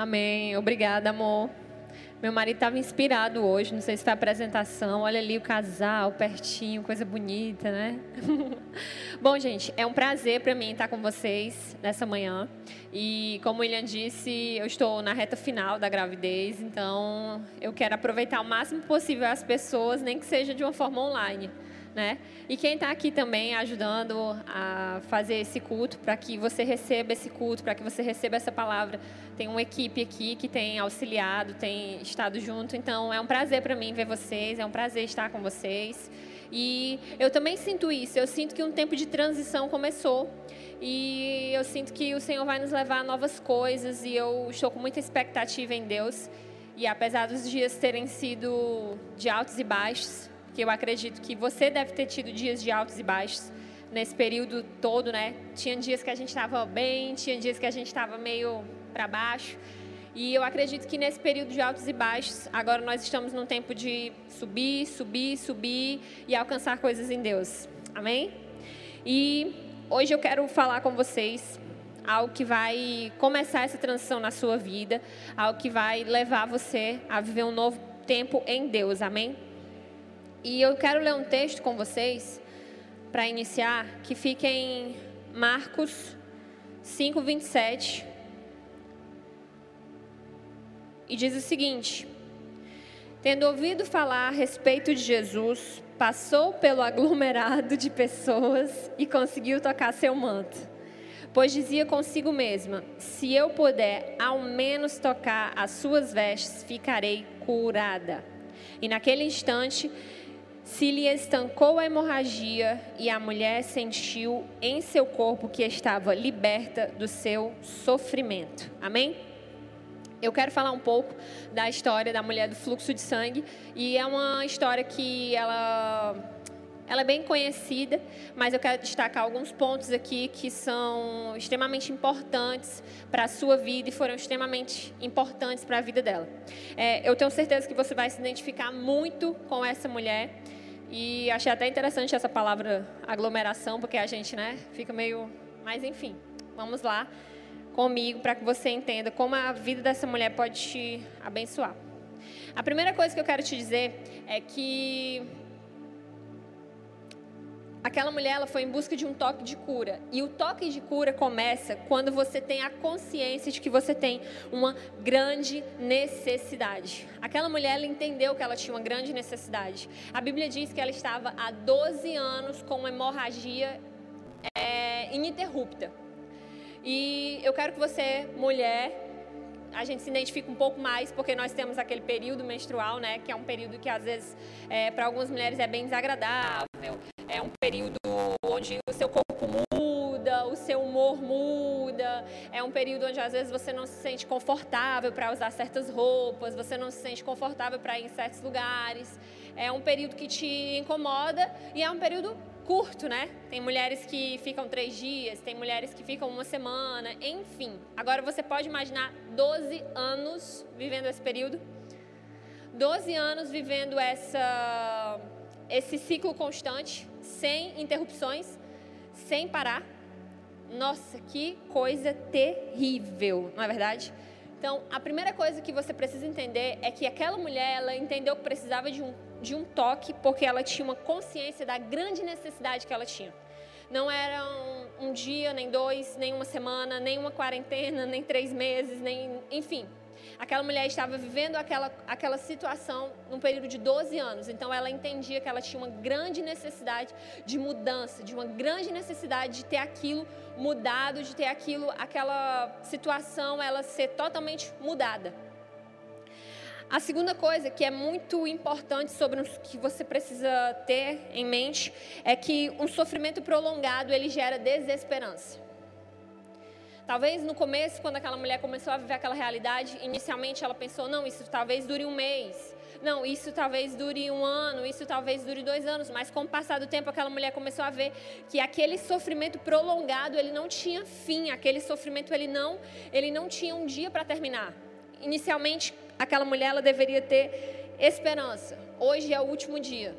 Amém. Obrigada, amor. Meu marido estava inspirado hoje, não sei se foi a apresentação. Olha ali o casal pertinho, coisa bonita, né? Bom, gente, é um prazer para mim estar com vocês nessa manhã. E como o William disse, eu estou na reta final da gravidez, então eu quero aproveitar o máximo possível as pessoas, nem que seja de uma forma online né? E quem está aqui também ajudando a fazer esse culto, para que você receba esse culto, para que você receba essa palavra. Tem uma equipe aqui que tem auxiliado, tem estado junto. Então é um prazer para mim ver vocês, é um prazer estar com vocês. E eu também sinto isso, eu sinto que um tempo de transição começou. E eu sinto que o Senhor vai nos levar a novas coisas e eu estou com muita expectativa em Deus. E apesar dos dias terem sido de altos e baixos, que eu acredito que você deve ter tido dias de altos e baixos nesse período todo, né? Tinha dias que a gente estava bem, tinha dias que a gente estava meio para baixo. E eu acredito que nesse período de altos e baixos, agora nós estamos num tempo de subir, subir, subir e alcançar coisas em Deus. Amém? E hoje eu quero falar com vocês algo que vai começar essa transição na sua vida, algo que vai levar você a viver um novo tempo em Deus. Amém? E eu quero ler um texto com vocês para iniciar, que fica em Marcos 5, 27. E diz o seguinte: Tendo ouvido falar a respeito de Jesus, passou pelo aglomerado de pessoas e conseguiu tocar seu manto. Pois dizia consigo mesma: Se eu puder ao menos tocar as suas vestes, ficarei curada. E naquele instante, se lhe estancou a hemorragia e a mulher sentiu em seu corpo que estava liberta do seu sofrimento. Amém? Eu quero falar um pouco da história da mulher do fluxo de sangue e é uma história que ela ela é bem conhecida, mas eu quero destacar alguns pontos aqui que são extremamente importantes para a sua vida e foram extremamente importantes para a vida dela. É, eu tenho certeza que você vai se identificar muito com essa mulher. E achei até interessante essa palavra aglomeração, porque a gente, né, fica meio. Mas enfim, vamos lá comigo para que você entenda como a vida dessa mulher pode te abençoar. A primeira coisa que eu quero te dizer é que aquela mulher ela foi em busca de um toque de cura. E o toque de cura começa quando você tem a consciência de que você tem uma grande necessidade. Aquela mulher ela entendeu que ela tinha uma grande necessidade. A Bíblia diz que ela estava há 12 anos com uma hemorragia é, ininterrupta. E eu quero que você, mulher, a gente se identifica um pouco mais porque nós temos aquele período menstrual, né, que é um período que às vezes é, para algumas mulheres é bem desagradável, é um período onde o seu corpo muda, o seu humor muda, é um período onde às vezes você não se sente confortável para usar certas roupas, você não se sente confortável para ir em certos lugares, é um período que te incomoda e é um período curto, né? Tem mulheres que ficam três dias, tem mulheres que ficam uma semana, enfim. Agora você pode imaginar 12 anos vivendo esse período? 12 anos vivendo essa, esse ciclo constante, sem interrupções, sem parar. Nossa, que coisa terrível, não é verdade? Então, a primeira coisa que você precisa entender é que aquela mulher, ela entendeu que precisava de um de um toque, porque ela tinha uma consciência da grande necessidade que ela tinha. Não era um, um dia, nem dois, nem uma semana, nem uma quarentena, nem três meses, nem. Enfim. Aquela mulher estava vivendo aquela, aquela situação num período de 12 anos. Então ela entendia que ela tinha uma grande necessidade de mudança, de uma grande necessidade de ter aquilo mudado, de ter aquilo, aquela situação ela ser totalmente mudada. A segunda coisa que é muito importante sobre o que você precisa ter em mente é que um sofrimento prolongado ele gera desesperança. Talvez no começo, quando aquela mulher começou a viver aquela realidade, inicialmente ela pensou: não, isso talvez dure um mês, não, isso talvez dure um ano, isso talvez dure dois anos. Mas com o passar do tempo, aquela mulher começou a ver que aquele sofrimento prolongado ele não tinha fim, aquele sofrimento ele não, ele não tinha um dia para terminar. Inicialmente, aquela mulher ela deveria ter esperança. Hoje é o último dia.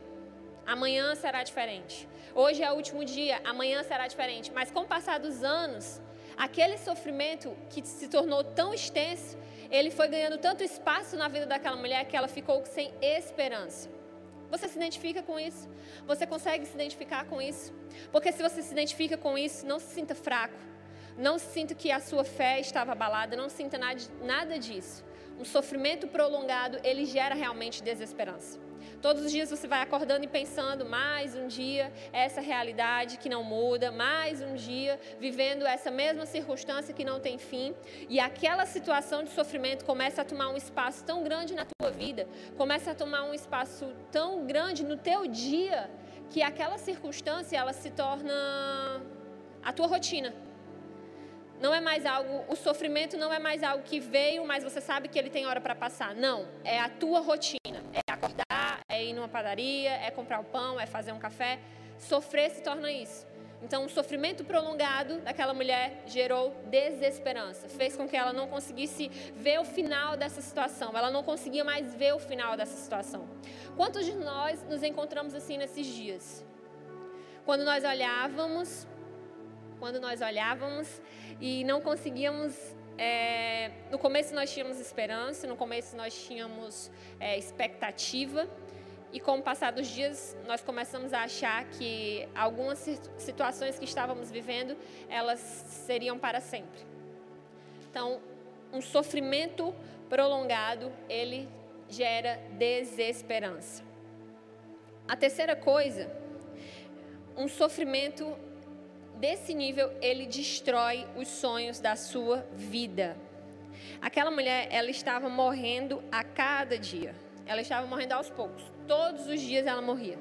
Amanhã será diferente. Hoje é o último dia, amanhã será diferente. Mas com o passar dos anos, aquele sofrimento que se tornou tão extenso, ele foi ganhando tanto espaço na vida daquela mulher que ela ficou sem esperança. Você se identifica com isso? Você consegue se identificar com isso? Porque se você se identifica com isso, não se sinta fraco. Não se sinta que a sua fé estava abalada, não sinta nada, nada disso. Um sofrimento prolongado, ele gera realmente desesperança. Todos os dias você vai acordando e pensando, mais um dia, essa realidade que não muda, mais um dia vivendo essa mesma circunstância que não tem fim, e aquela situação de sofrimento começa a tomar um espaço tão grande na tua vida, começa a tomar um espaço tão grande no teu dia, que aquela circunstância ela se torna a tua rotina. Não é mais algo, o sofrimento não é mais algo que veio, mas você sabe que ele tem hora para passar. Não, é a tua rotina. É acordar, é ir numa padaria, é comprar o pão, é fazer um café. Sofrer se torna isso. Então, o sofrimento prolongado daquela mulher gerou desesperança, fez com que ela não conseguisse ver o final dessa situação, ela não conseguia mais ver o final dessa situação. Quantos de nós nos encontramos assim nesses dias? Quando nós olhávamos, quando nós olhávamos e não conseguíamos é, no começo nós tínhamos esperança, no começo nós tínhamos é, expectativa, e com o passar dos dias nós começamos a achar que algumas situações que estávamos vivendo elas seriam para sempre. Então, um sofrimento prolongado ele gera desesperança. A terceira coisa, um sofrimento desse nível, ele destrói os sonhos da sua vida. Aquela mulher, ela estava morrendo a cada dia. Ela estava morrendo aos poucos. Todos os dias ela morria.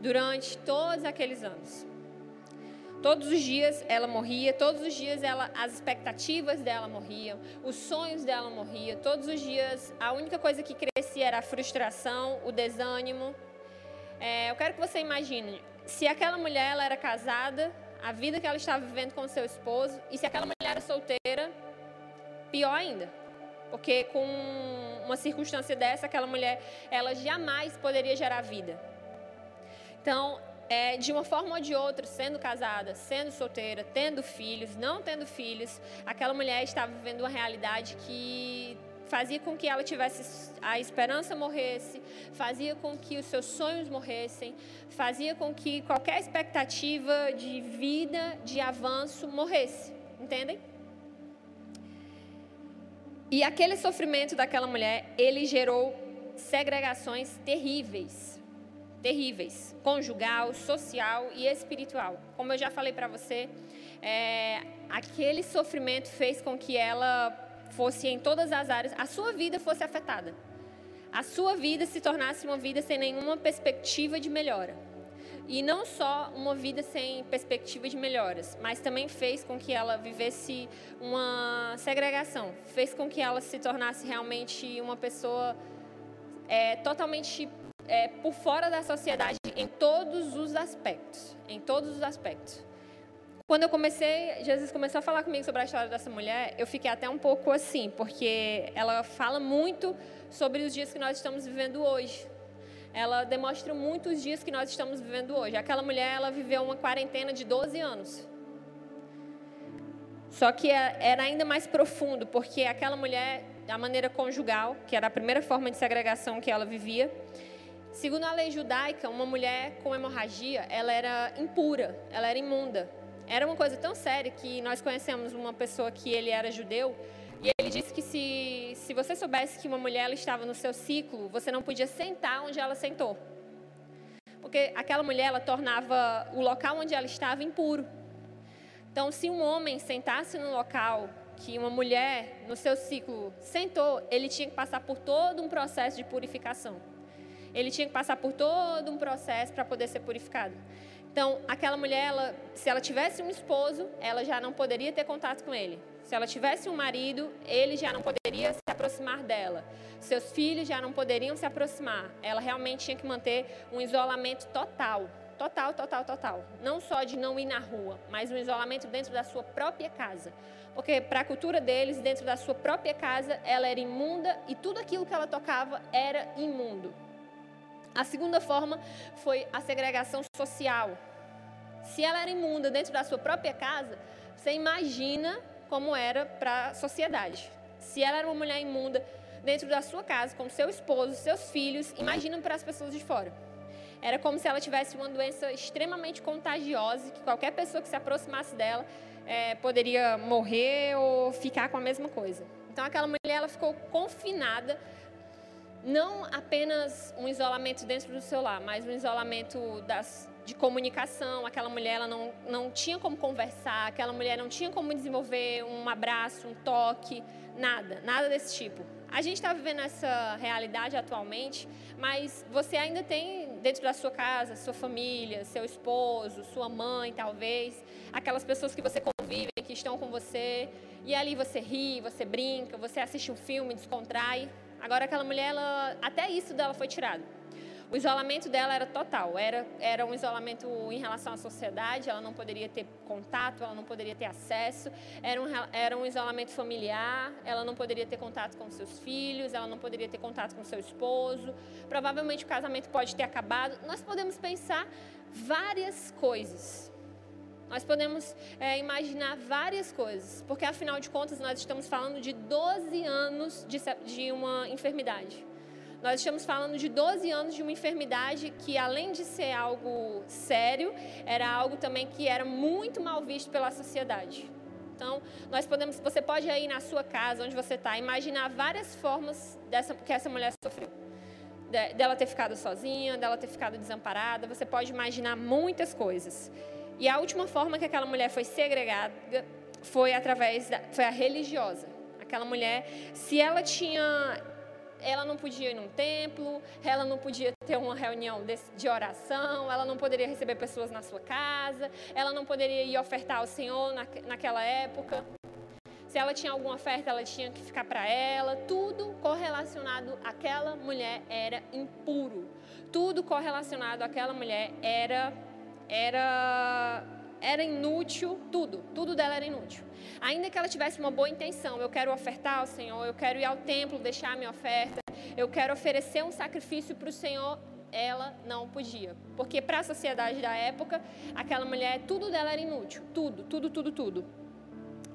Durante todos aqueles anos. Todos os dias ela morria, todos os dias ela, as expectativas dela morriam, os sonhos dela morriam, todos os dias a única coisa que crescia era a frustração, o desânimo. É, eu quero que você imagine, se aquela mulher ela era casada, a vida que ela estava vivendo com seu esposo. E se aquela mulher era solteira, pior ainda. Porque com uma circunstância dessa, aquela mulher, ela jamais poderia gerar vida. Então, é, de uma forma ou de outra, sendo casada, sendo solteira, tendo filhos, não tendo filhos, aquela mulher estava vivendo uma realidade que fazia com que ela tivesse a esperança morresse, fazia com que os seus sonhos morressem, fazia com que qualquer expectativa de vida, de avanço morresse. Entendem? E aquele sofrimento daquela mulher, ele gerou segregações terríveis. Terríveis. Conjugal, social e espiritual. Como eu já falei para você, é, aquele sofrimento fez com que ela fosse em todas as áreas, a sua vida fosse afetada. A sua vida se tornasse uma vida sem nenhuma perspectiva de melhora. E não só uma vida sem perspectiva de melhoras, mas também fez com que ela vivesse uma segregação, fez com que ela se tornasse realmente uma pessoa é, totalmente é, por fora da sociedade em todos os aspectos, em todos os aspectos. Quando eu comecei, Jesus começou a falar comigo sobre a história dessa mulher, eu fiquei até um pouco assim, porque ela fala muito sobre os dias que nós estamos vivendo hoje. Ela demonstra muito os dias que nós estamos vivendo hoje. Aquela mulher, ela viveu uma quarentena de 12 anos. Só que é, era ainda mais profundo, porque aquela mulher, a maneira conjugal, que era a primeira forma de segregação que ela vivia, segundo a lei judaica, uma mulher com hemorragia, ela era impura, ela era imunda. Era uma coisa tão séria que nós conhecemos uma pessoa que ele era judeu e ele disse que se, se você soubesse que uma mulher estava no seu ciclo, você não podia sentar onde ela sentou. Porque aquela mulher ela tornava o local onde ela estava impuro. Então, se um homem sentasse no local que uma mulher no seu ciclo sentou, ele tinha que passar por todo um processo de purificação. Ele tinha que passar por todo um processo para poder ser purificado. Então, aquela mulher, ela, se ela tivesse um esposo, ela já não poderia ter contato com ele. Se ela tivesse um marido, ele já não poderia se aproximar dela. Seus filhos já não poderiam se aproximar. Ela realmente tinha que manter um isolamento total. Total, total, total. Não só de não ir na rua, mas um isolamento dentro da sua própria casa. Porque para a cultura deles, dentro da sua própria casa, ela era imunda e tudo aquilo que ela tocava era imundo. A segunda forma foi a segregação social. Se ela era imunda dentro da sua própria casa, você imagina como era para a sociedade. Se ela era uma mulher imunda dentro da sua casa, com seu esposo, seus filhos, imagina para as pessoas de fora. Era como se ela tivesse uma doença extremamente contagiosa, que qualquer pessoa que se aproximasse dela é, poderia morrer ou ficar com a mesma coisa. Então aquela mulher ela ficou confinada, não apenas um isolamento dentro do seu lar, mas um isolamento das, de comunicação. Aquela mulher ela não, não tinha como conversar, aquela mulher não tinha como desenvolver um abraço, um toque, nada, nada desse tipo. A gente está vivendo essa realidade atualmente, mas você ainda tem dentro da sua casa, sua família, seu esposo, sua mãe, talvez, aquelas pessoas que você convive, que estão com você, e ali você ri, você brinca, você assiste um filme, descontrai. Agora aquela mulher, ela, até isso dela foi tirado. O isolamento dela era total, era, era um isolamento em relação à sociedade, ela não poderia ter contato, ela não poderia ter acesso, era um, era um isolamento familiar, ela não poderia ter contato com seus filhos, ela não poderia ter contato com seu esposo, provavelmente o casamento pode ter acabado. Nós podemos pensar várias coisas. Nós podemos é, imaginar várias coisas, porque afinal de contas nós estamos falando de 12 anos de, de uma enfermidade. Nós estamos falando de 12 anos de uma enfermidade que, além de ser algo sério, era algo também que era muito mal visto pela sociedade. Então, nós podemos, você pode aí na sua casa, onde você está, imaginar várias formas dessa, que essa mulher sofreu. De, dela ter ficado sozinha, dela ter ficado desamparada, você pode imaginar muitas coisas. E a última forma que aquela mulher foi segregada foi através da, foi a religiosa. Aquela mulher, se ela tinha ela não podia ir num templo, ela não podia ter uma reunião de, oração, ela não poderia receber pessoas na sua casa, ela não poderia ir ofertar ao Senhor na, naquela época. Se ela tinha alguma oferta, ela tinha que ficar para ela. Tudo correlacionado àquela mulher era impuro. Tudo correlacionado àquela mulher era era era inútil, tudo, tudo dela era inútil. Ainda que ela tivesse uma boa intenção, eu quero ofertar ao Senhor, eu quero ir ao templo, deixar a minha oferta, eu quero oferecer um sacrifício para o Senhor, ela não podia. Porque para a sociedade da época, aquela mulher, tudo dela era inútil, tudo, tudo, tudo, tudo.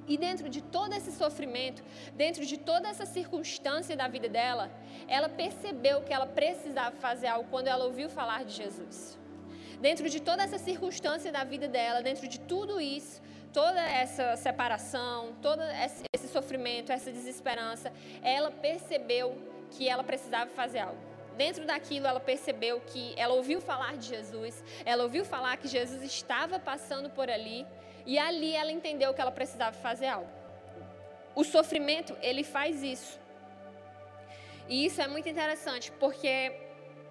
E dentro de todo esse sofrimento, dentro de toda essa circunstância da vida dela, ela percebeu que ela precisava fazer algo quando ela ouviu falar de Jesus dentro de toda essa circunstância da vida dela, dentro de tudo isso, toda essa separação, todo esse sofrimento, essa desesperança, ela percebeu que ela precisava fazer algo. Dentro daquilo, ela percebeu que ela ouviu falar de Jesus, ela ouviu falar que Jesus estava passando por ali, e ali ela entendeu que ela precisava fazer algo. O sofrimento, ele faz isso. E isso é muito interessante, porque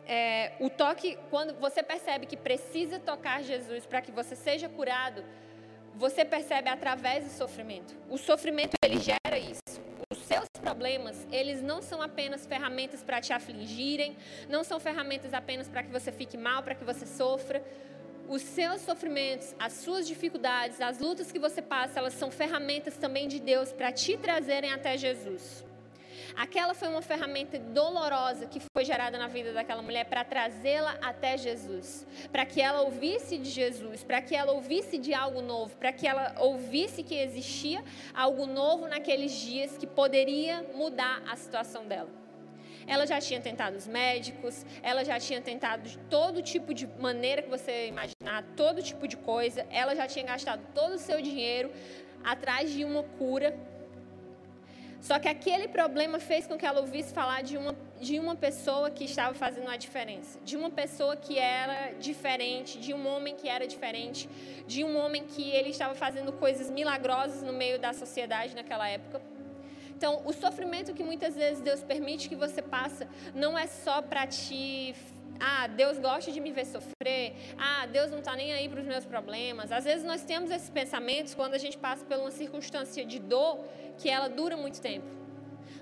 é, o toque, quando você percebe que precisa tocar Jesus para que você seja curado, você percebe através do sofrimento. O sofrimento ele gera isso. Os seus problemas, eles não são apenas ferramentas para te afligirem, não são ferramentas apenas para que você fique mal, para que você sofra. Os seus sofrimentos, as suas dificuldades, as lutas que você passa, elas são ferramentas também de Deus para te trazerem até Jesus. Aquela foi uma ferramenta dolorosa que foi gerada na vida daquela mulher para trazê-la até Jesus, para que ela ouvisse de Jesus, para que ela ouvisse de algo novo, para que ela ouvisse que existia algo novo naqueles dias que poderia mudar a situação dela. Ela já tinha tentado os médicos, ela já tinha tentado de todo tipo de maneira que você imaginar, todo tipo de coisa, ela já tinha gastado todo o seu dinheiro atrás de uma cura só que aquele problema fez com que ela ouvisse falar de uma, de uma pessoa que estava fazendo a diferença, de uma pessoa que era diferente, de um homem que era diferente, de um homem que ele estava fazendo coisas milagrosas no meio da sociedade naquela época. Então, o sofrimento que muitas vezes Deus permite que você passe não é só para te ah, Deus gosta de me ver sofrer. Ah, Deus não está nem aí para os meus problemas. Às vezes nós temos esses pensamentos quando a gente passa por uma circunstância de dor que ela dura muito tempo.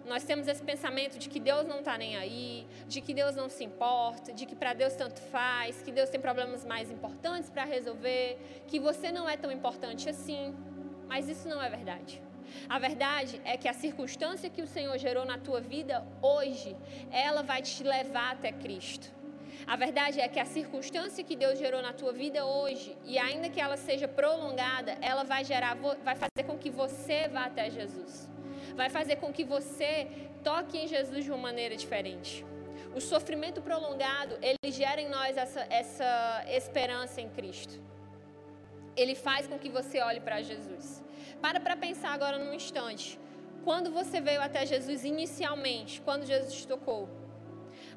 Nós temos esse pensamento de que Deus não está nem aí, de que Deus não se importa, de que para Deus tanto faz, que Deus tem problemas mais importantes para resolver, que você não é tão importante assim. Mas isso não é verdade. A verdade é que a circunstância que o Senhor gerou na tua vida hoje, ela vai te levar até Cristo. A verdade é que a circunstância que Deus gerou na tua vida hoje, e ainda que ela seja prolongada, ela vai gerar, vai fazer com que você vá até Jesus. Vai fazer com que você toque em Jesus de uma maneira diferente. O sofrimento prolongado, ele gera em nós essa, essa esperança em Cristo. Ele faz com que você olhe para Jesus. Para para pensar agora num instante. Quando você veio até Jesus inicialmente, quando Jesus tocou,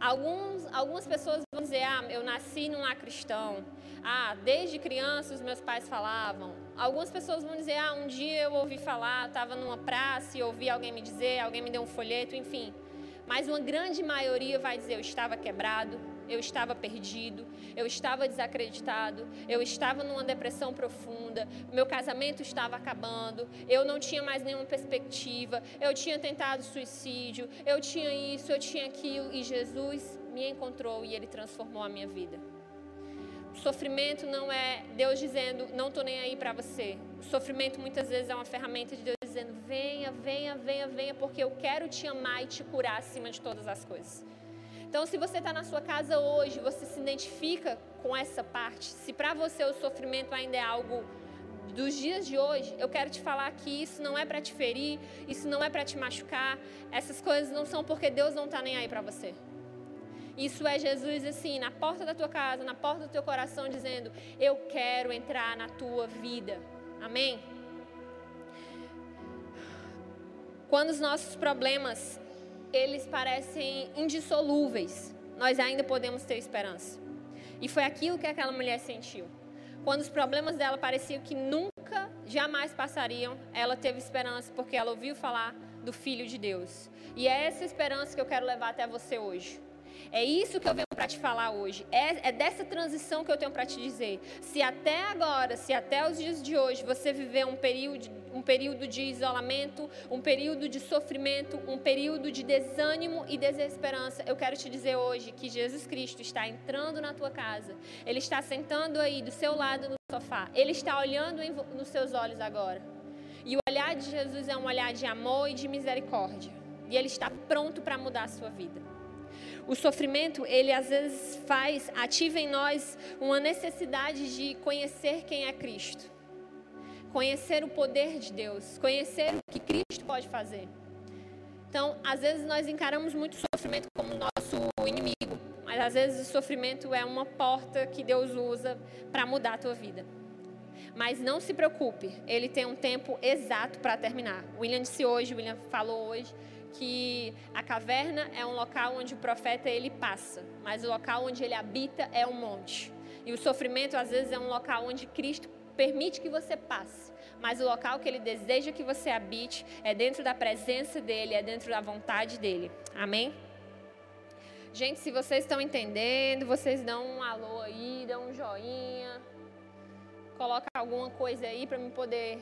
Alguns, algumas pessoas vão dizer: ah, eu nasci num lar cristão. Ah, desde criança os meus pais falavam. Algumas pessoas vão dizer: ah, um dia eu ouvi falar, estava numa praça e ouvi alguém me dizer, alguém me deu um folheto, enfim. Mas uma grande maioria vai dizer: eu estava quebrado, eu estava perdido, eu estava desacreditado, eu estava numa depressão profunda, meu casamento estava acabando, eu não tinha mais nenhuma perspectiva, eu tinha tentado suicídio, eu tinha isso, eu tinha aquilo, e Jesus me encontrou e ele transformou a minha vida. O sofrimento não é Deus dizendo, não estou nem aí para você. O sofrimento muitas vezes é uma ferramenta de Deus dizendo, venha, venha, venha, venha, porque eu quero te amar e te curar acima de todas as coisas. Então, se você está na sua casa hoje, você se identifica com essa parte, se para você o sofrimento ainda é algo dos dias de hoje, eu quero te falar que isso não é para te ferir, isso não é para te machucar, essas coisas não são porque Deus não está nem aí para você. Isso é Jesus assim, na porta da tua casa, na porta do teu coração, dizendo: Eu quero entrar na tua vida. Amém? Quando os nossos problemas eles parecem indissolúveis, nós ainda podemos ter esperança. E foi aquilo que aquela mulher sentiu. Quando os problemas dela pareciam que nunca, jamais passariam, ela teve esperança porque ela ouviu falar do Filho de Deus. E é essa esperança que eu quero levar até você hoje. É isso que eu venho para te falar hoje. É, é dessa transição que eu tenho para te dizer. Se até agora, se até os dias de hoje você viveu um período, um período de isolamento, um período de sofrimento, um período de desânimo e desesperança, eu quero te dizer hoje que Jesus Cristo está entrando na tua casa. Ele está sentando aí do seu lado no sofá. Ele está olhando em, nos seus olhos agora. E o olhar de Jesus é um olhar de amor e de misericórdia. E ele está pronto para mudar a sua vida. O sofrimento, ele às vezes faz, ativa em nós uma necessidade de conhecer quem é Cristo. Conhecer o poder de Deus, conhecer o que Cristo pode fazer. Então, às vezes nós encaramos muito o sofrimento como nosso inimigo, mas às vezes o sofrimento é uma porta que Deus usa para mudar a tua vida. Mas não se preocupe, ele tem um tempo exato para terminar. William disse hoje, William falou hoje, que a caverna é um local onde o profeta ele passa, mas o local onde ele habita é um monte. E o sofrimento às vezes é um local onde Cristo permite que você passe, mas o local que ele deseja que você habite é dentro da presença dele, é dentro da vontade dele. Amém? Gente, se vocês estão entendendo, vocês dão um alô aí, dão um joinha, coloca alguma coisa aí para me poder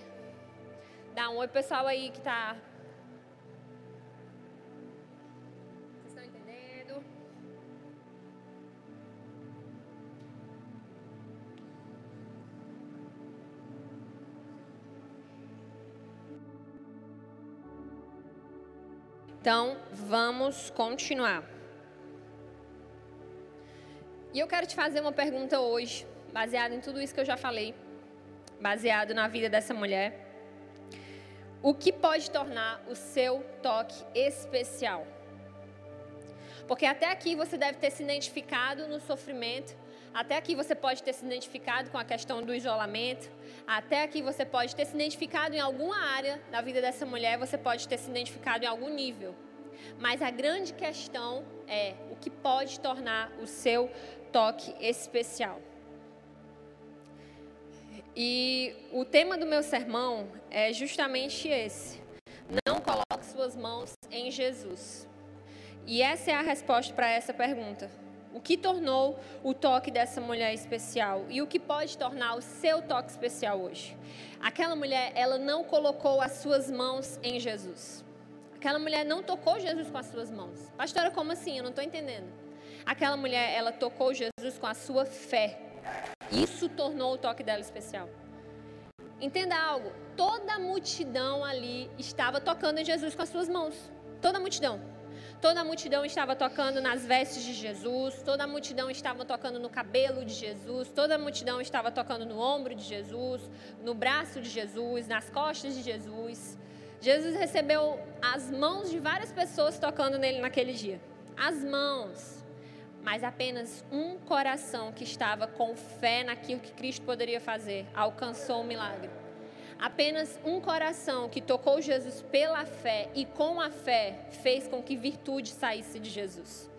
dar um oi pessoal aí que está Então, vamos continuar. E eu quero te fazer uma pergunta hoje, baseada em tudo isso que eu já falei, baseado na vida dessa mulher. O que pode tornar o seu toque especial? Porque até aqui você deve ter se identificado no sofrimento, até aqui você pode ter se identificado com a questão do isolamento, até aqui você pode ter se identificado em alguma área da vida dessa mulher, você pode ter se identificado em algum nível. Mas a grande questão é o que pode tornar o seu toque especial. E o tema do meu sermão é justamente esse. Não coloque suas mãos em Jesus. E essa é a resposta para essa pergunta. O que tornou o toque dessa mulher especial e o que pode tornar o seu toque especial hoje? Aquela mulher, ela não colocou as suas mãos em Jesus. Aquela mulher não tocou Jesus com as suas mãos. Pastora, como assim? Eu não estou entendendo. Aquela mulher, ela tocou Jesus com a sua fé. Isso tornou o toque dela especial. Entenda algo: toda a multidão ali estava tocando em Jesus com as suas mãos. Toda a multidão. Toda a multidão estava tocando nas vestes de Jesus, toda a multidão estava tocando no cabelo de Jesus, toda a multidão estava tocando no ombro de Jesus, no braço de Jesus, nas costas de Jesus. Jesus recebeu as mãos de várias pessoas tocando nele naquele dia. As mãos. Mas apenas um coração que estava com fé naquilo que Cristo poderia fazer alcançou o milagre. Apenas um coração que tocou Jesus pela fé e com a fé fez com que virtude saísse de Jesus.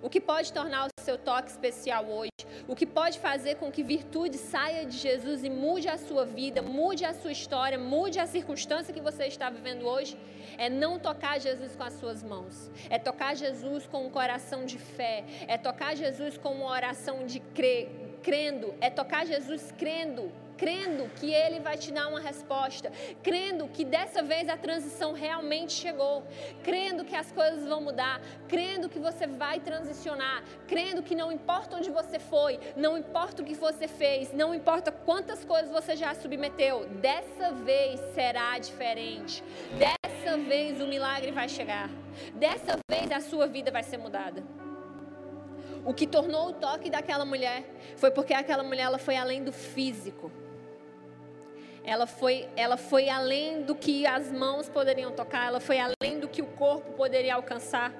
O que pode tornar o seu toque especial hoje, o que pode fazer com que virtude saia de Jesus e mude a sua vida, mude a sua história, mude a circunstância que você está vivendo hoje, é não tocar Jesus com as suas mãos, é tocar Jesus com um coração de fé, é tocar Jesus com uma oração de crer, crendo, é tocar Jesus crendo crendo que Ele vai te dar uma resposta, crendo que dessa vez a transição realmente chegou, crendo que as coisas vão mudar, crendo que você vai transicionar, crendo que não importa onde você foi, não importa o que você fez, não importa quantas coisas você já submeteu, dessa vez será diferente, dessa vez o milagre vai chegar, dessa vez a sua vida vai ser mudada. O que tornou o toque daquela mulher foi porque aquela mulher ela foi além do físico ela foi, ela foi além do que as mãos poderiam tocar, ela foi além do que o corpo poderia alcançar.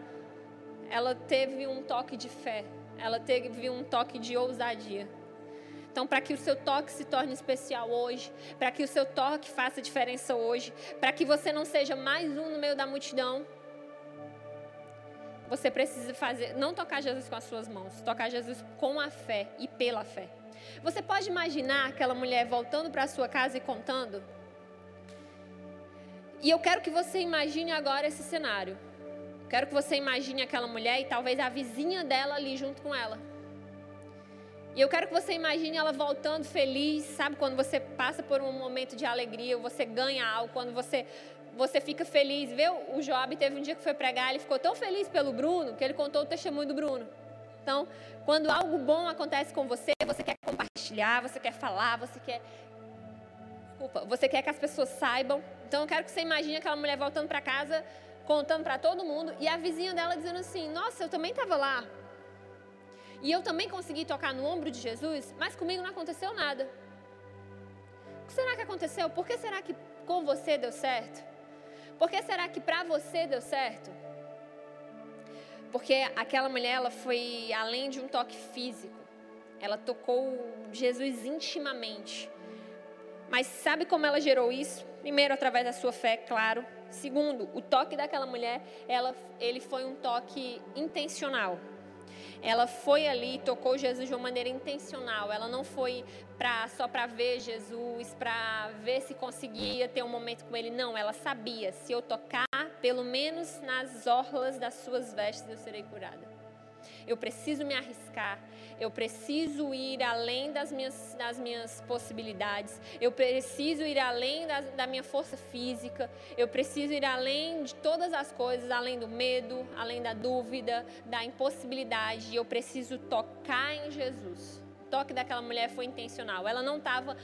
Ela teve um toque de fé, ela teve um toque de ousadia. Então, para que o seu toque se torne especial hoje, para que o seu toque faça diferença hoje, para que você não seja mais um no meio da multidão, você precisa fazer, não tocar Jesus com as suas mãos, tocar Jesus com a fé e pela fé. Você pode imaginar aquela mulher voltando para sua casa e contando? E eu quero que você imagine agora esse cenário. Quero que você imagine aquela mulher e talvez a vizinha dela ali junto com ela. E eu quero que você imagine ela voltando feliz, sabe? Quando você passa por um momento de alegria, você ganha algo, quando você você fica feliz. Vê, o Joab teve um dia que foi pregar, ele ficou tão feliz pelo Bruno que ele contou o testemunho do Bruno. Então, quando algo bom acontece com você, você quer compartilhar, você quer falar, você quer. Desculpa, você quer que as pessoas saibam. Então, eu quero que você imagine aquela mulher voltando para casa, contando para todo mundo, e a vizinha dela dizendo assim: Nossa, eu também estava lá. E eu também consegui tocar no ombro de Jesus, mas comigo não aconteceu nada. O que será que aconteceu? Por que será que com você deu certo? Por que será que para você deu certo? Porque aquela mulher, ela foi além de um toque físico. Ela tocou Jesus intimamente. Mas sabe como ela gerou isso? Primeiro, através da sua fé, claro. Segundo, o toque daquela mulher, ela, ele foi um toque intencional. Ela foi ali, tocou Jesus de uma maneira intencional. Ela não foi só para ver Jesus, para ver se conseguia ter um momento com ele. Não, ela sabia: se eu tocar, pelo menos nas orlas das suas vestes, eu serei curada. Eu preciso me arriscar. Eu preciso ir além das minhas, das minhas possibilidades. Eu preciso ir além da, da minha força física. Eu preciso ir além de todas as coisas, além do medo, além da dúvida, da impossibilidade. Eu preciso tocar em Jesus. O toque daquela mulher foi intencional. Ela não estava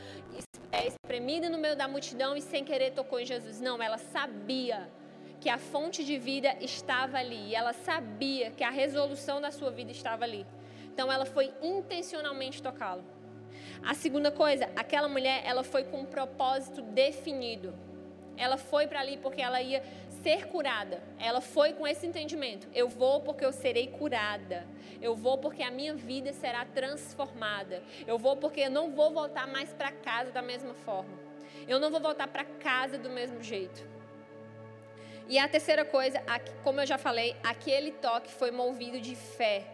é, espremida no meio da multidão e sem querer tocou em Jesus. Não, ela sabia que a fonte de vida estava ali. E ela sabia que a resolução da sua vida estava ali. Então ela foi intencionalmente tocá-lo. A segunda coisa, aquela mulher, ela foi com um propósito definido. Ela foi para ali porque ela ia ser curada. Ela foi com esse entendimento. Eu vou porque eu serei curada. Eu vou porque a minha vida será transformada. Eu vou porque eu não vou voltar mais para casa da mesma forma. Eu não vou voltar para casa do mesmo jeito. E a terceira coisa, como eu já falei, aquele toque foi movido de fé.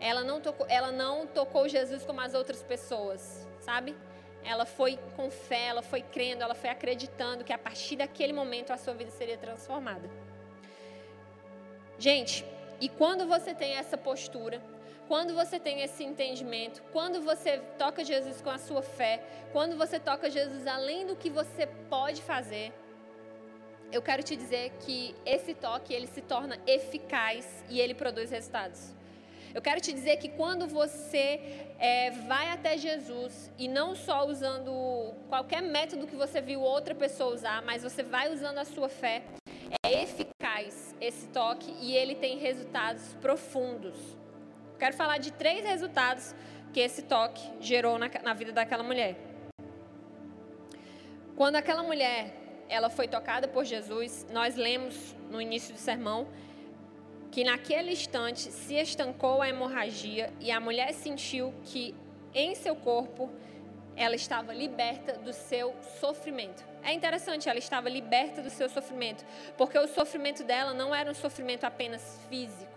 Ela não tocou, ela não tocou Jesus como as outras pessoas, sabe? Ela foi com fé, ela foi crendo, ela foi acreditando que a partir daquele momento a sua vida seria transformada. Gente, e quando você tem essa postura, quando você tem esse entendimento, quando você toca Jesus com a sua fé, quando você toca Jesus além do que você pode fazer, eu quero te dizer que esse toque ele se torna eficaz e ele produz resultados. Eu quero te dizer que quando você é, vai até Jesus e não só usando qualquer método que você viu outra pessoa usar, mas você vai usando a sua fé, é eficaz esse toque e ele tem resultados profundos. Quero falar de três resultados que esse toque gerou na, na vida daquela mulher. Quando aquela mulher ela foi tocada por Jesus, nós lemos no início do sermão que naquele instante se estancou a hemorragia e a mulher sentiu que em seu corpo ela estava liberta do seu sofrimento. É interessante, ela estava liberta do seu sofrimento, porque o sofrimento dela não era um sofrimento apenas físico.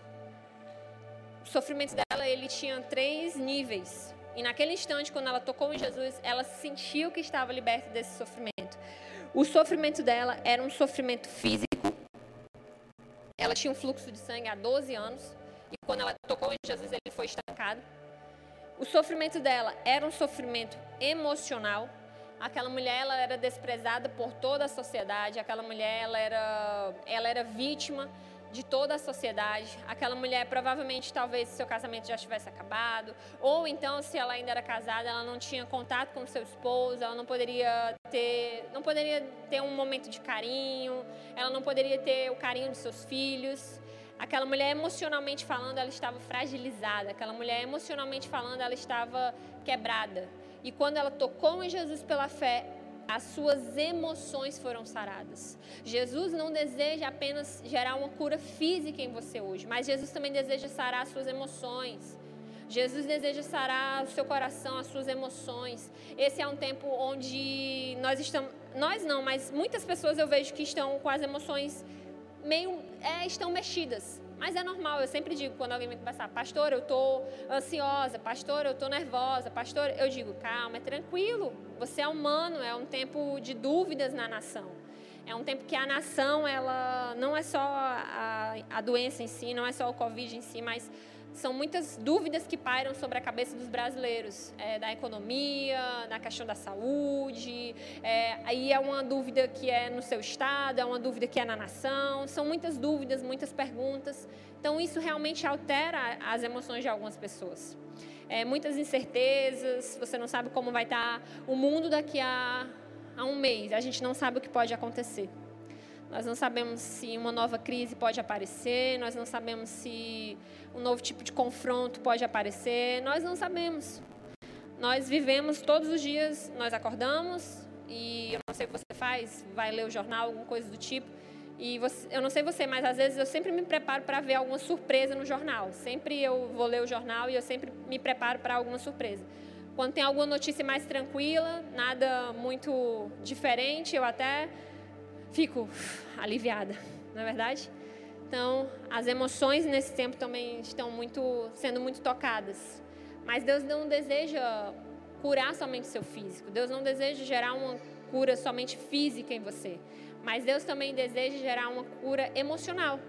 O sofrimento dela, ele tinha três níveis. E naquele instante, quando ela tocou em Jesus, ela sentiu que estava liberta desse sofrimento. O sofrimento dela era um sofrimento físico. Ela tinha um fluxo de sangue há 12 anos. E quando ela tocou em Jesus, ele foi estancado. O sofrimento dela era um sofrimento emocional. Aquela mulher ela era desprezada por toda a sociedade. Aquela mulher ela era, ela era vítima de toda a sociedade. Aquela mulher provavelmente talvez seu casamento já tivesse acabado, ou então se ela ainda era casada, ela não tinha contato com seu esposo, ela não poderia ter, não poderia ter um momento de carinho, ela não poderia ter o carinho de seus filhos. Aquela mulher emocionalmente falando, ela estava fragilizada. Aquela mulher emocionalmente falando, ela estava quebrada. E quando ela tocou em Jesus pela fé, as suas emoções foram saradas. Jesus não deseja apenas gerar uma cura física em você hoje, mas Jesus também deseja sarar as suas emoções. Jesus deseja sarar o seu coração, as suas emoções. Esse é um tempo onde nós estamos, nós não, mas muitas pessoas eu vejo que estão com as emoções meio, é, estão mexidas. Mas é normal, eu sempre digo quando alguém me conversar, pastor, eu estou ansiosa, pastor, eu estou nervosa, pastor, eu digo, calma, é tranquilo, você é humano, é um tempo de dúvidas na nação. É um tempo que a nação, ela não é só a, a doença em si, não é só o Covid em si, mas são muitas dúvidas que pairam sobre a cabeça dos brasileiros, é, da economia, na questão da saúde. É, aí é uma dúvida que é no seu estado, é uma dúvida que é na nação. São muitas dúvidas, muitas perguntas. Então isso realmente altera as emoções de algumas pessoas. É, muitas incertezas. Você não sabe como vai estar o mundo daqui a, a um mês. A gente não sabe o que pode acontecer. Nós não sabemos se uma nova crise pode aparecer, nós não sabemos se um novo tipo de confronto pode aparecer, nós não sabemos. Nós vivemos todos os dias, nós acordamos e eu não sei o que você faz, vai ler o jornal, alguma coisa do tipo. E você, eu não sei você, mas às vezes eu sempre me preparo para ver alguma surpresa no jornal. Sempre eu vou ler o jornal e eu sempre me preparo para alguma surpresa. Quando tem alguma notícia mais tranquila, nada muito diferente, eu até fico aliviada, não é verdade? Então, as emoções nesse tempo também estão muito sendo muito tocadas. Mas Deus não deseja curar somente o seu físico. Deus não deseja gerar uma cura somente física em você. Mas Deus também deseja gerar uma cura emocional.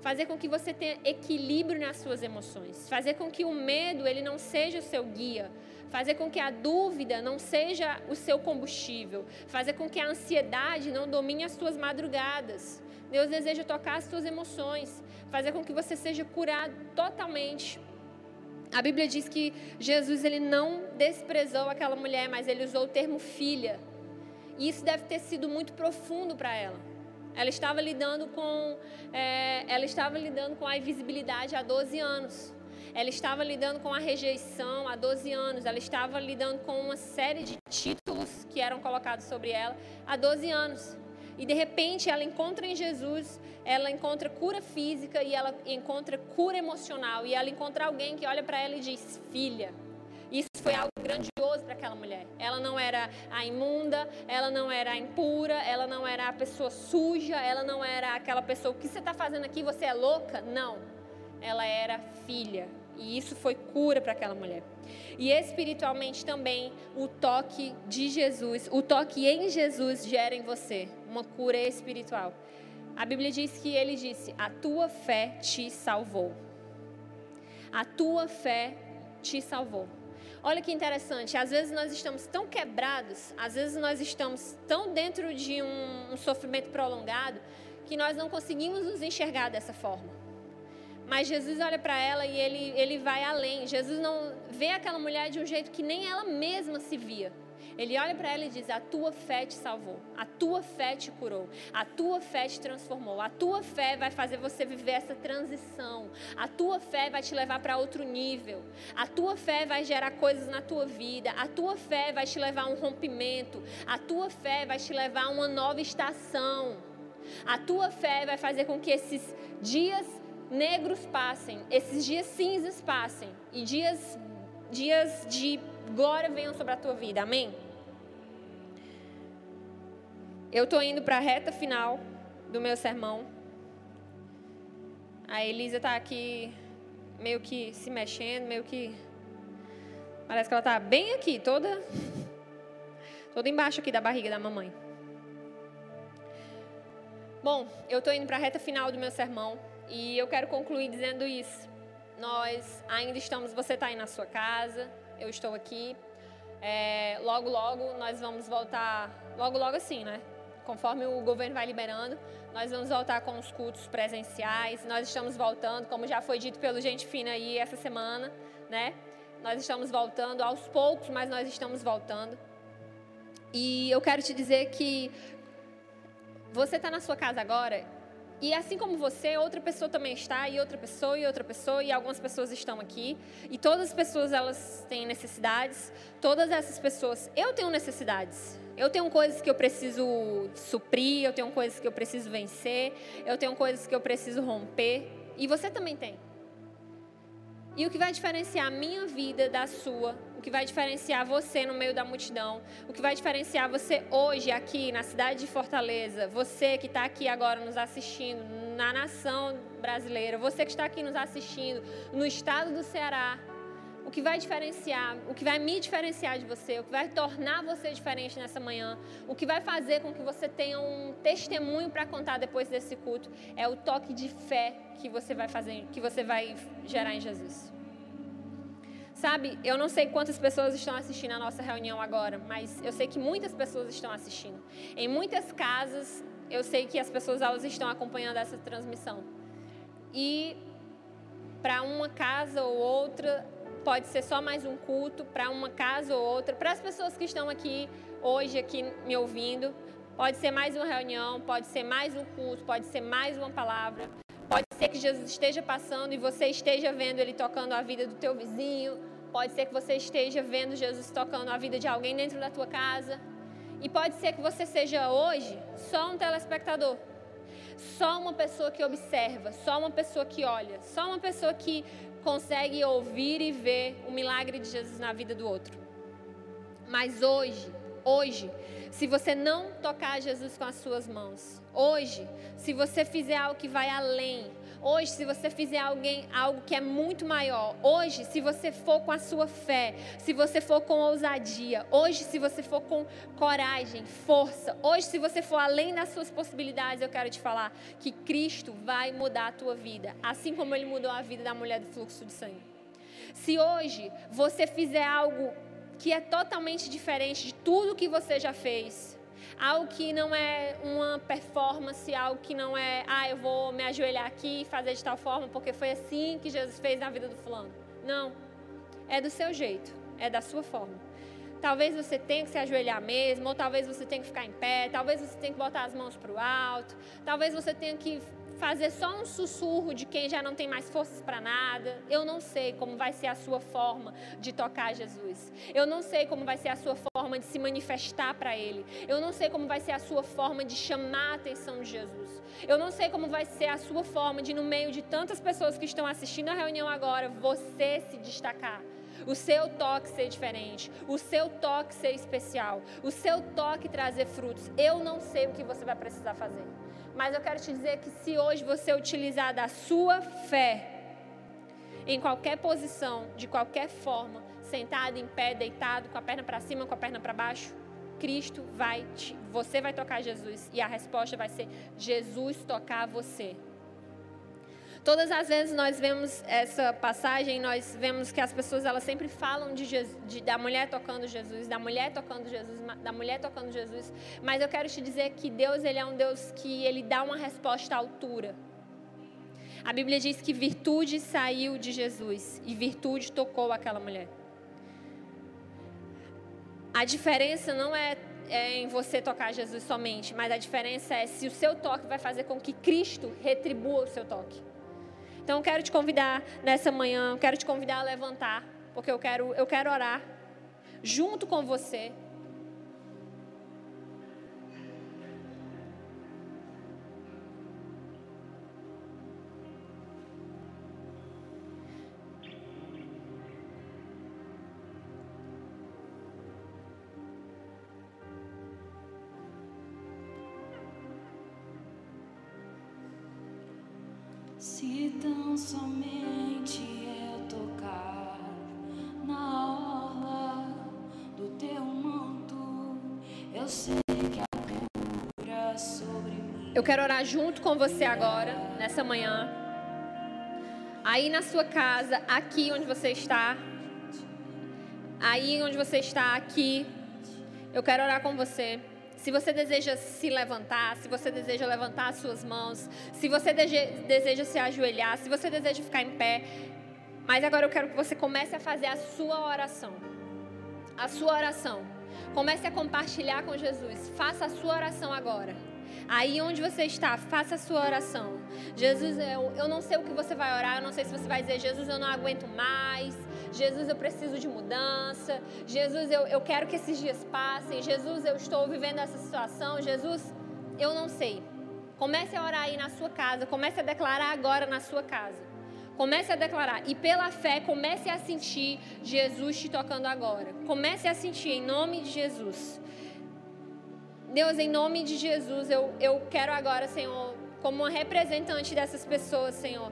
Fazer com que você tenha equilíbrio nas suas emoções. Fazer com que o medo ele não seja o seu guia, fazer com que a dúvida não seja o seu combustível, fazer com que a ansiedade não domine as suas madrugadas. Deus deseja tocar as suas emoções, fazer com que você seja curado totalmente. A Bíblia diz que Jesus ele não desprezou aquela mulher, mas ele usou o termo filha. E isso deve ter sido muito profundo para ela. Ela estava lidando com, é, ela estava lidando com a invisibilidade há 12 anos. Ela estava lidando com a rejeição há 12 anos. Ela estava lidando com uma série de títulos que eram colocados sobre ela há 12 anos. E de repente ela encontra em Jesus, ela encontra cura física e ela encontra cura emocional. E ela encontra alguém que olha para ela e diz: Filha. Isso foi algo grandioso para aquela mulher. Ela não era a imunda, ela não era a impura, ela não era a pessoa suja, ela não era aquela pessoa: O que você está fazendo aqui? Você é louca? Não. Ela era filha. E isso foi cura para aquela mulher. E espiritualmente também, o toque de Jesus, o toque em Jesus gera em você uma cura espiritual. A Bíblia diz que ele disse: A tua fé te salvou. A tua fé te salvou. Olha que interessante, às vezes nós estamos tão quebrados, às vezes nós estamos tão dentro de um, um sofrimento prolongado, que nós não conseguimos nos enxergar dessa forma. Mas Jesus olha para ela e ele, ele vai além. Jesus não vê aquela mulher de um jeito que nem ela mesma se via. Ele olha para ela e diz: A tua fé te salvou, a tua fé te curou, a tua fé te transformou, a tua fé vai fazer você viver essa transição, a tua fé vai te levar para outro nível, a tua fé vai gerar coisas na tua vida, a tua fé vai te levar a um rompimento, a tua fé vai te levar a uma nova estação, a tua fé vai fazer com que esses dias negros passem, esses dias cinzas passem e dias, dias de glória venham sobre a tua vida. Amém? Eu estou indo para a reta final do meu sermão. A Elisa está aqui meio que se mexendo, meio que. Parece que ela está bem aqui, toda. Toda embaixo aqui da barriga da mamãe. Bom, eu estou indo para a reta final do meu sermão e eu quero concluir dizendo isso. Nós ainda estamos, você está aí na sua casa, eu estou aqui. É, logo, logo nós vamos voltar, logo, logo assim, né? conforme o governo vai liberando, nós vamos voltar com os cultos presenciais. Nós estamos voltando, como já foi dito pelo Gente Fina aí essa semana, né? Nós estamos voltando aos poucos, mas nós estamos voltando. E eu quero te dizer que você está na sua casa agora e assim como você, outra pessoa também está, e outra pessoa, e outra pessoa, e algumas pessoas estão aqui. E todas as pessoas, elas têm necessidades. Todas essas pessoas, eu tenho necessidades. Eu tenho coisas que eu preciso suprir, eu tenho coisas que eu preciso vencer, eu tenho coisas que eu preciso romper. E você também tem. E o que vai diferenciar a minha vida da sua, o que vai diferenciar você no meio da multidão, o que vai diferenciar você hoje aqui na cidade de Fortaleza, você que está aqui agora nos assistindo, na nação brasileira, você que está aqui nos assistindo no estado do Ceará, o que vai diferenciar, o que vai me diferenciar de você, o que vai tornar você diferente nessa manhã, o que vai fazer com que você tenha um testemunho para contar depois desse culto, é o toque de fé que você vai fazer, que você vai gerar em Jesus. Sabe, eu não sei quantas pessoas estão assistindo a nossa reunião agora, mas eu sei que muitas pessoas estão assistindo. Em muitas casas, eu sei que as pessoas elas estão acompanhando essa transmissão. E para uma casa ou outra, pode ser só mais um culto, para uma casa ou outra. Para as pessoas que estão aqui hoje aqui me ouvindo, pode ser mais uma reunião, pode ser mais um culto, pode ser mais uma palavra. Pode ser que Jesus esteja passando e você esteja vendo ele tocando a vida do teu vizinho. Pode ser que você esteja vendo Jesus tocando a vida de alguém dentro da tua casa. E pode ser que você seja hoje só um telespectador. Só uma pessoa que observa, só uma pessoa que olha, só uma pessoa que consegue ouvir e ver o milagre de Jesus na vida do outro. Mas hoje, hoje, se você não tocar Jesus com as suas mãos, hoje, se você fizer algo que vai além, hoje, se você fizer alguém, algo que é muito maior, hoje, se você for com a sua fé, se você for com ousadia, hoje, se você for com coragem, força, hoje, se você for além das suas possibilidades, eu quero te falar que Cristo vai mudar a tua vida, assim como Ele mudou a vida da mulher do fluxo de sangue. Se hoje você fizer algo que é totalmente diferente de tudo que você já fez. Algo que não é uma performance, algo que não é, ah, eu vou me ajoelhar aqui e fazer de tal forma porque foi assim que Jesus fez na vida do fulano. Não. É do seu jeito, é da sua forma. Talvez você tenha que se ajoelhar mesmo, ou talvez você tenha que ficar em pé, talvez você tenha que botar as mãos para o alto, talvez você tenha que fazer só um sussurro de quem já não tem mais forças para nada. Eu não sei como vai ser a sua forma de tocar Jesus. Eu não sei como vai ser a sua forma de se manifestar para Ele. Eu não sei como vai ser a sua forma de chamar a atenção de Jesus. Eu não sei como vai ser a sua forma de, no meio de tantas pessoas que estão assistindo a reunião agora, você se destacar o seu toque ser diferente, o seu toque ser especial, o seu toque trazer frutos. Eu não sei o que você vai precisar fazer. Mas eu quero te dizer que se hoje você utilizar da sua fé, em qualquer posição, de qualquer forma, sentado, em pé, deitado, com a perna para cima, com a perna para baixo, Cristo vai te, você vai tocar Jesus e a resposta vai ser Jesus tocar você. Todas as vezes nós vemos essa passagem, nós vemos que as pessoas elas sempre falam de, Jesus, de, da mulher tocando Jesus, da mulher tocando Jesus, da mulher tocando Jesus. Mas eu quero te dizer que Deus ele é um Deus que ele dá uma resposta à altura. A Bíblia diz que virtude saiu de Jesus e virtude tocou aquela mulher. A diferença não é, é, em você tocar Jesus somente, mas a diferença é se o seu toque vai fazer com que Cristo retribua o seu toque. Então eu quero te convidar nessa manhã, eu quero te convidar a levantar, porque eu quero, eu quero orar junto com você. Se tão somente eu tocar na orla do teu manto, eu sei que a cura sobre mim. Eu quero orar junto com você agora, nessa manhã. Aí na sua casa, aqui onde você está. Aí onde você está, aqui. Eu quero orar com você. Se você deseja se levantar, se você deseja levantar as suas mãos, se você deseja se ajoelhar, se você deseja ficar em pé, mas agora eu quero que você comece a fazer a sua oração. A sua oração. Comece a compartilhar com Jesus. Faça a sua oração agora. Aí onde você está, faça a sua oração. Jesus, eu, eu não sei o que você vai orar, eu não sei se você vai dizer, Jesus, eu não aguento mais. Jesus, eu preciso de mudança. Jesus, eu, eu quero que esses dias passem. Jesus, eu estou vivendo essa situação. Jesus, eu não sei. Comece a orar aí na sua casa. Comece a declarar agora na sua casa. Comece a declarar. E pela fé, comece a sentir Jesus te tocando agora. Comece a sentir em nome de Jesus. Deus, em nome de Jesus, eu, eu quero agora, Senhor, como uma representante dessas pessoas, Senhor,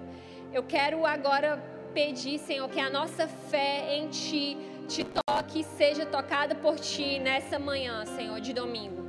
eu quero agora pedir, Senhor, que a nossa fé em Ti te toque e seja tocada por Ti nessa manhã, Senhor, de domingo.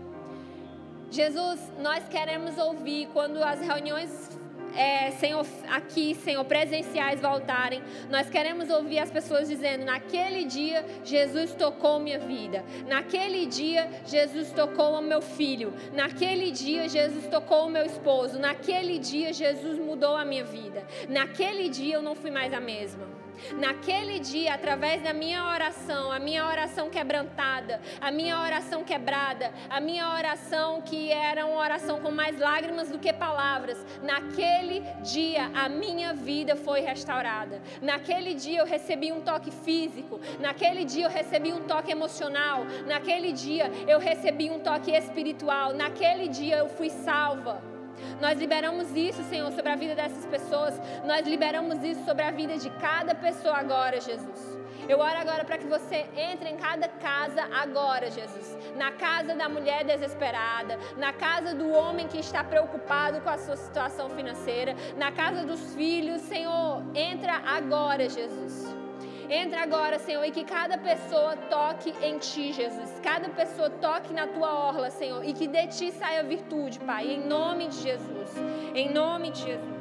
Jesus, nós queremos ouvir quando as reuniões é, Senhor, aqui, Senhor, presenciais voltarem, nós queremos ouvir as pessoas dizendo: naquele dia Jesus tocou minha vida, naquele dia Jesus tocou o meu filho, naquele dia Jesus tocou o meu esposo, naquele dia Jesus mudou a minha vida, naquele dia eu não fui mais a mesma. Naquele dia, através da minha oração, a minha oração quebrantada, a minha oração quebrada, a minha oração que era uma oração com mais lágrimas do que palavras, naquele dia a minha vida foi restaurada. Naquele dia eu recebi um toque físico, naquele dia eu recebi um toque emocional, naquele dia eu recebi um toque espiritual, naquele dia eu fui salva. Nós liberamos isso, Senhor, sobre a vida dessas pessoas. Nós liberamos isso sobre a vida de cada pessoa agora, Jesus. Eu oro agora para que você entre em cada casa agora, Jesus. Na casa da mulher desesperada, na casa do homem que está preocupado com a sua situação financeira, na casa dos filhos, Senhor, entra agora, Jesus. Entra agora, Senhor, e que cada pessoa toque em Ti, Jesus. Cada pessoa toque na Tua orla, Senhor, e que de Ti saia virtude, Pai, em nome de Jesus. Em nome de Jesus.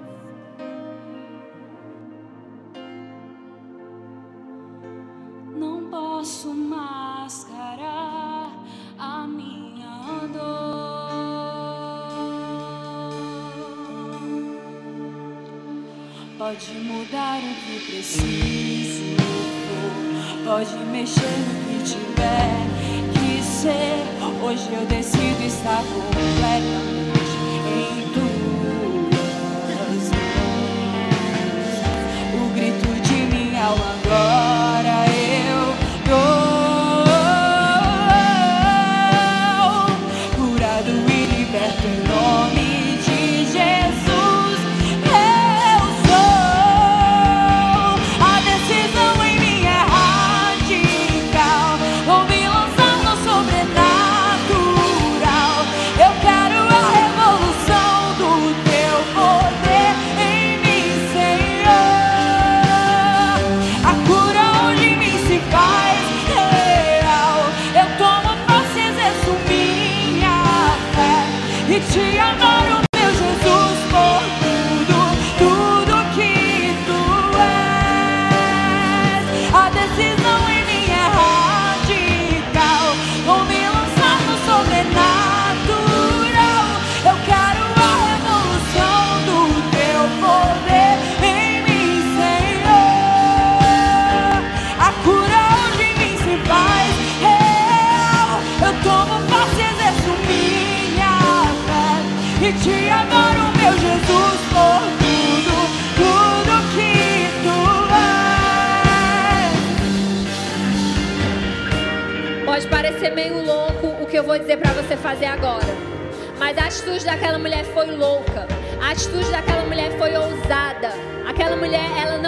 Não posso mascarar a minha dor. Pode mudar o que preciso, pode mexer no que tiver que ser. Hoje eu decido estar completamente